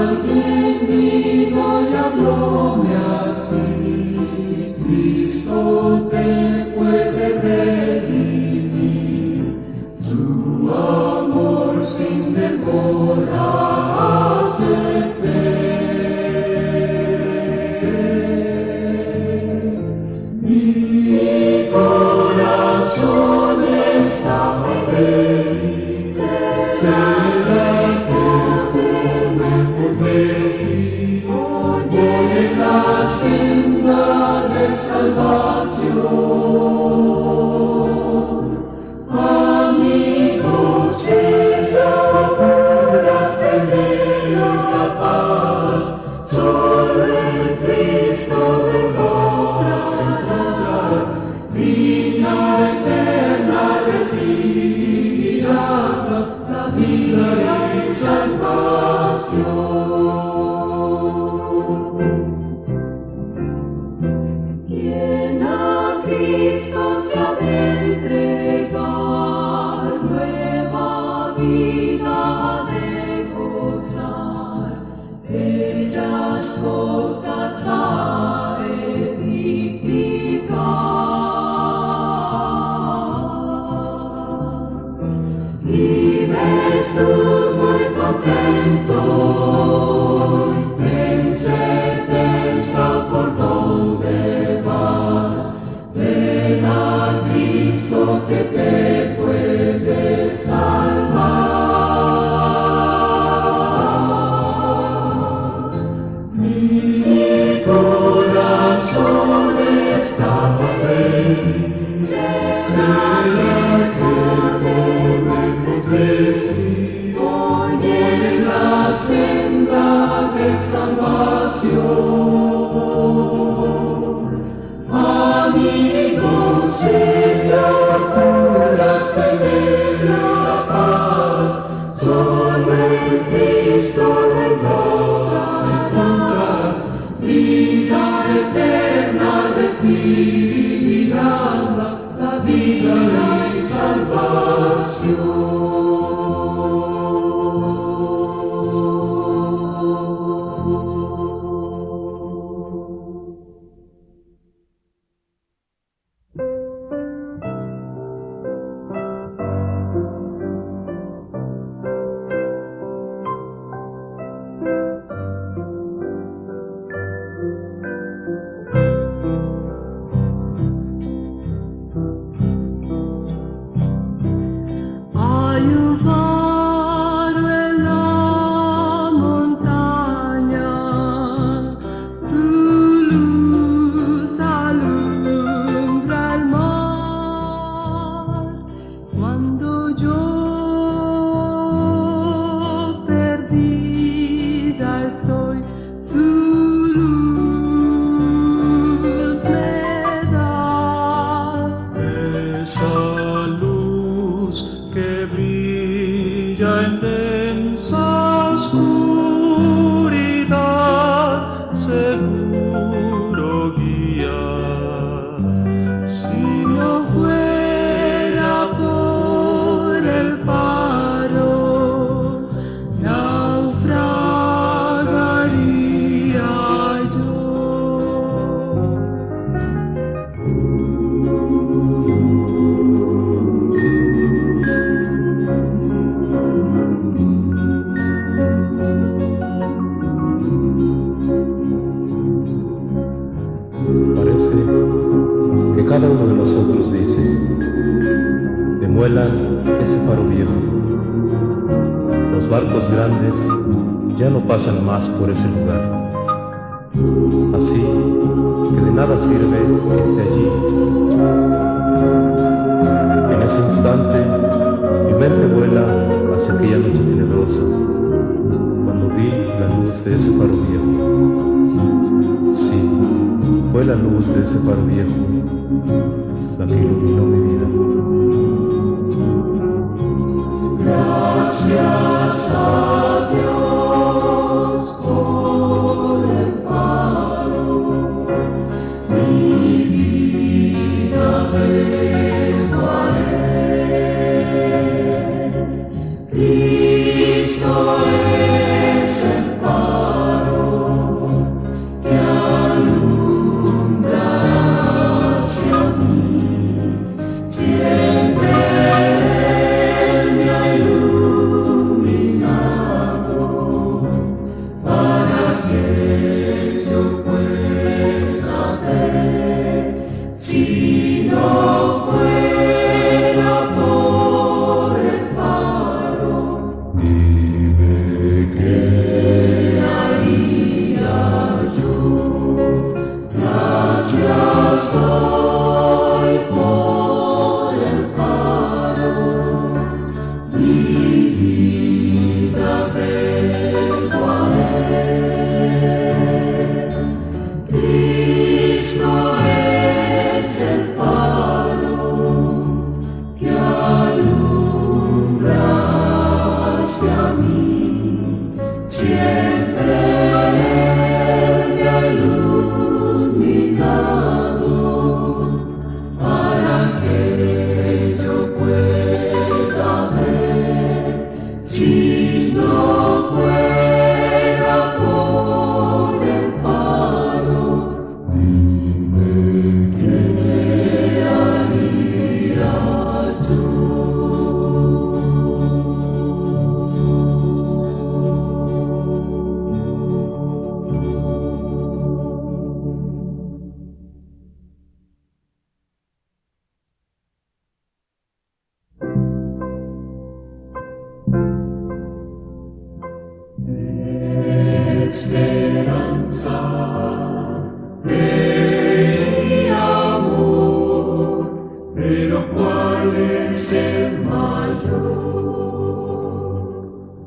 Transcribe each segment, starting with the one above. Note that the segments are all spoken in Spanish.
Salve, mi, gloria, gloria, Christo, see. And then, aus school. Pasan más por ese lugar. Así que de nada sirve que esté allí. En ese instante, mi mente vuela hacia aquella noche tenebrosa, cuando vi la luz de ese faro viejo. Sí, fue la luz de ese faro viejo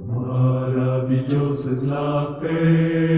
maravillosa es la fe.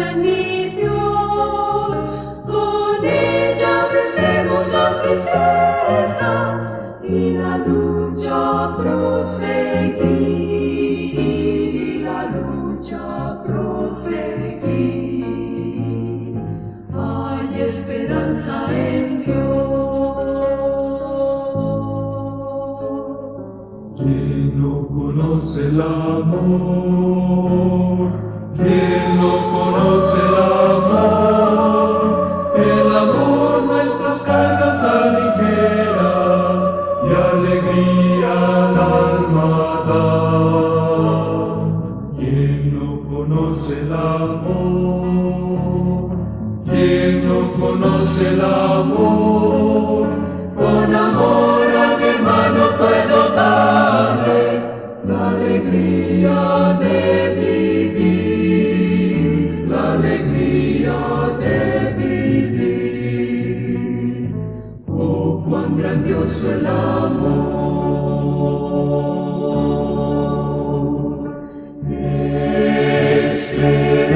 En mi Dios, con ella vencemos las tristezas y la lucha proseguir, y la lucha proseguir. Hay esperanza en Dios. Quien no conoce el amor Dios el amor. Este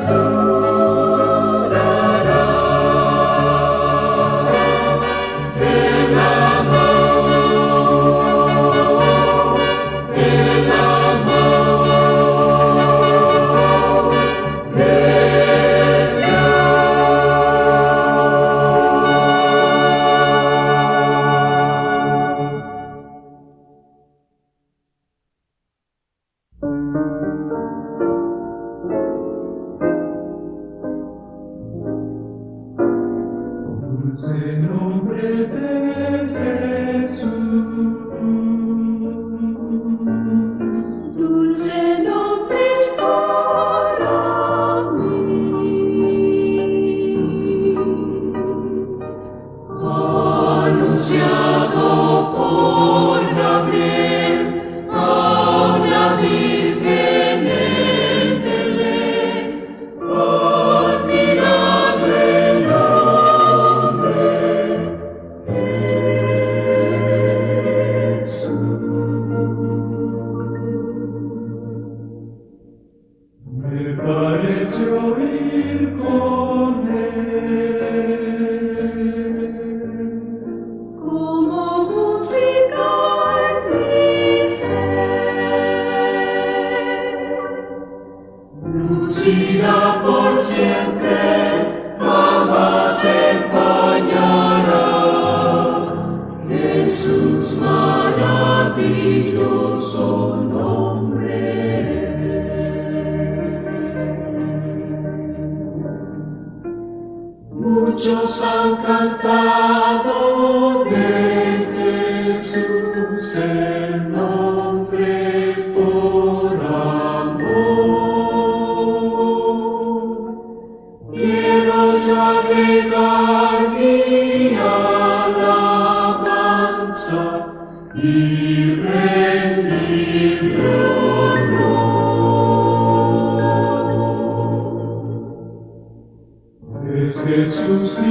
cuerpo. Me pareció oír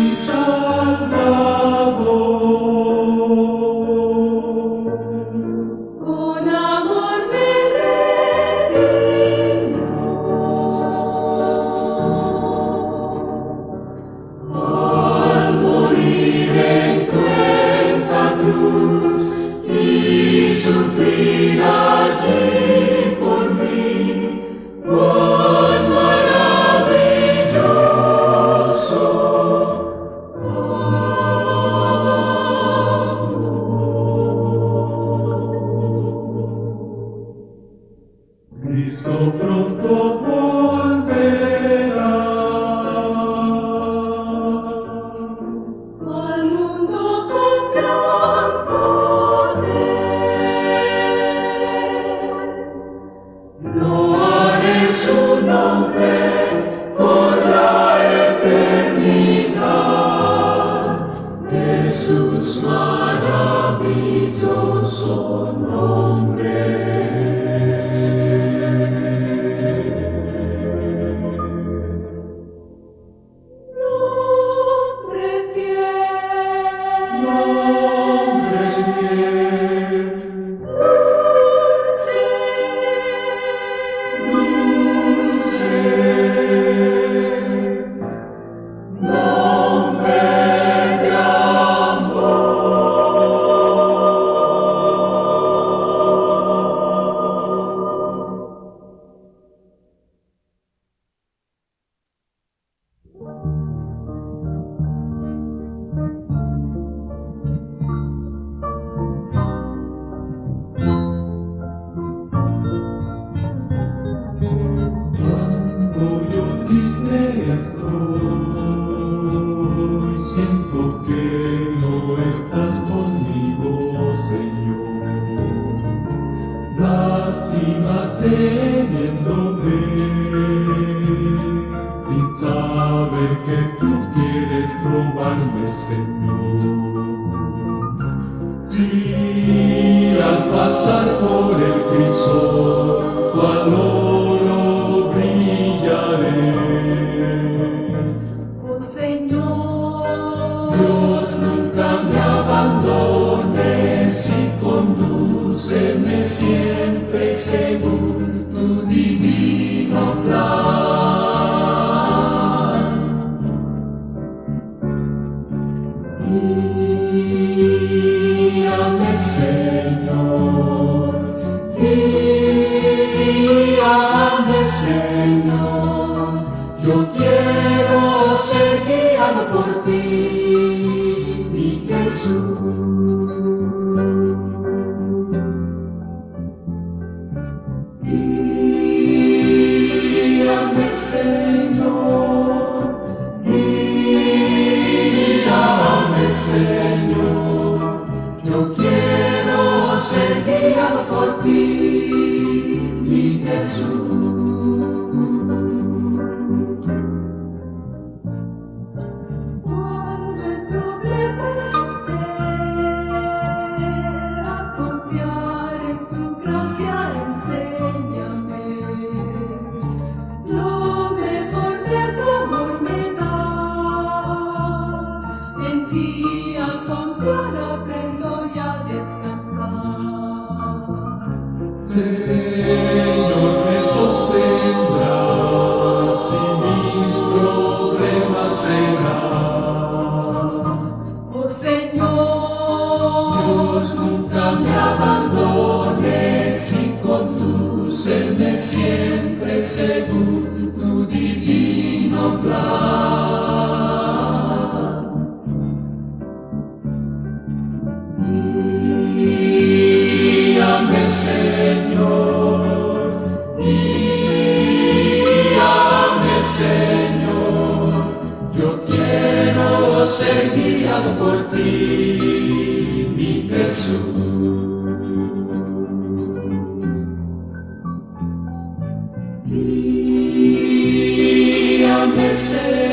mi Salvador. Si al pasar por el crisol, cual be a message.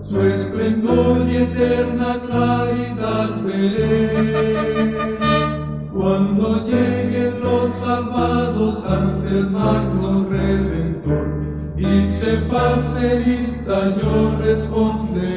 su esplendor y eterna claridad veré. Cuando lleguen los salvados ante el magno redentor y se pase lista yo responderé.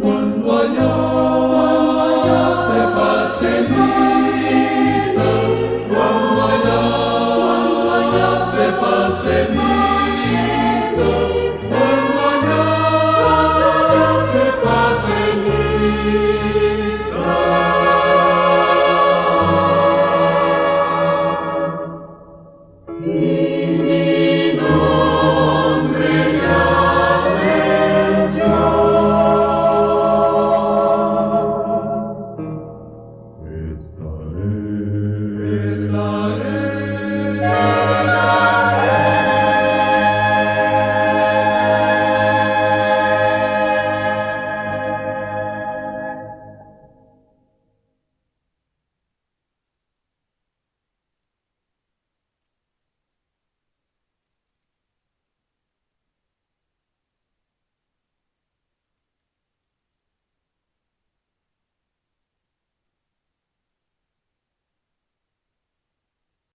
Cuando allá, cuando se pase lista, cuando allá, cuando allá se pase lista.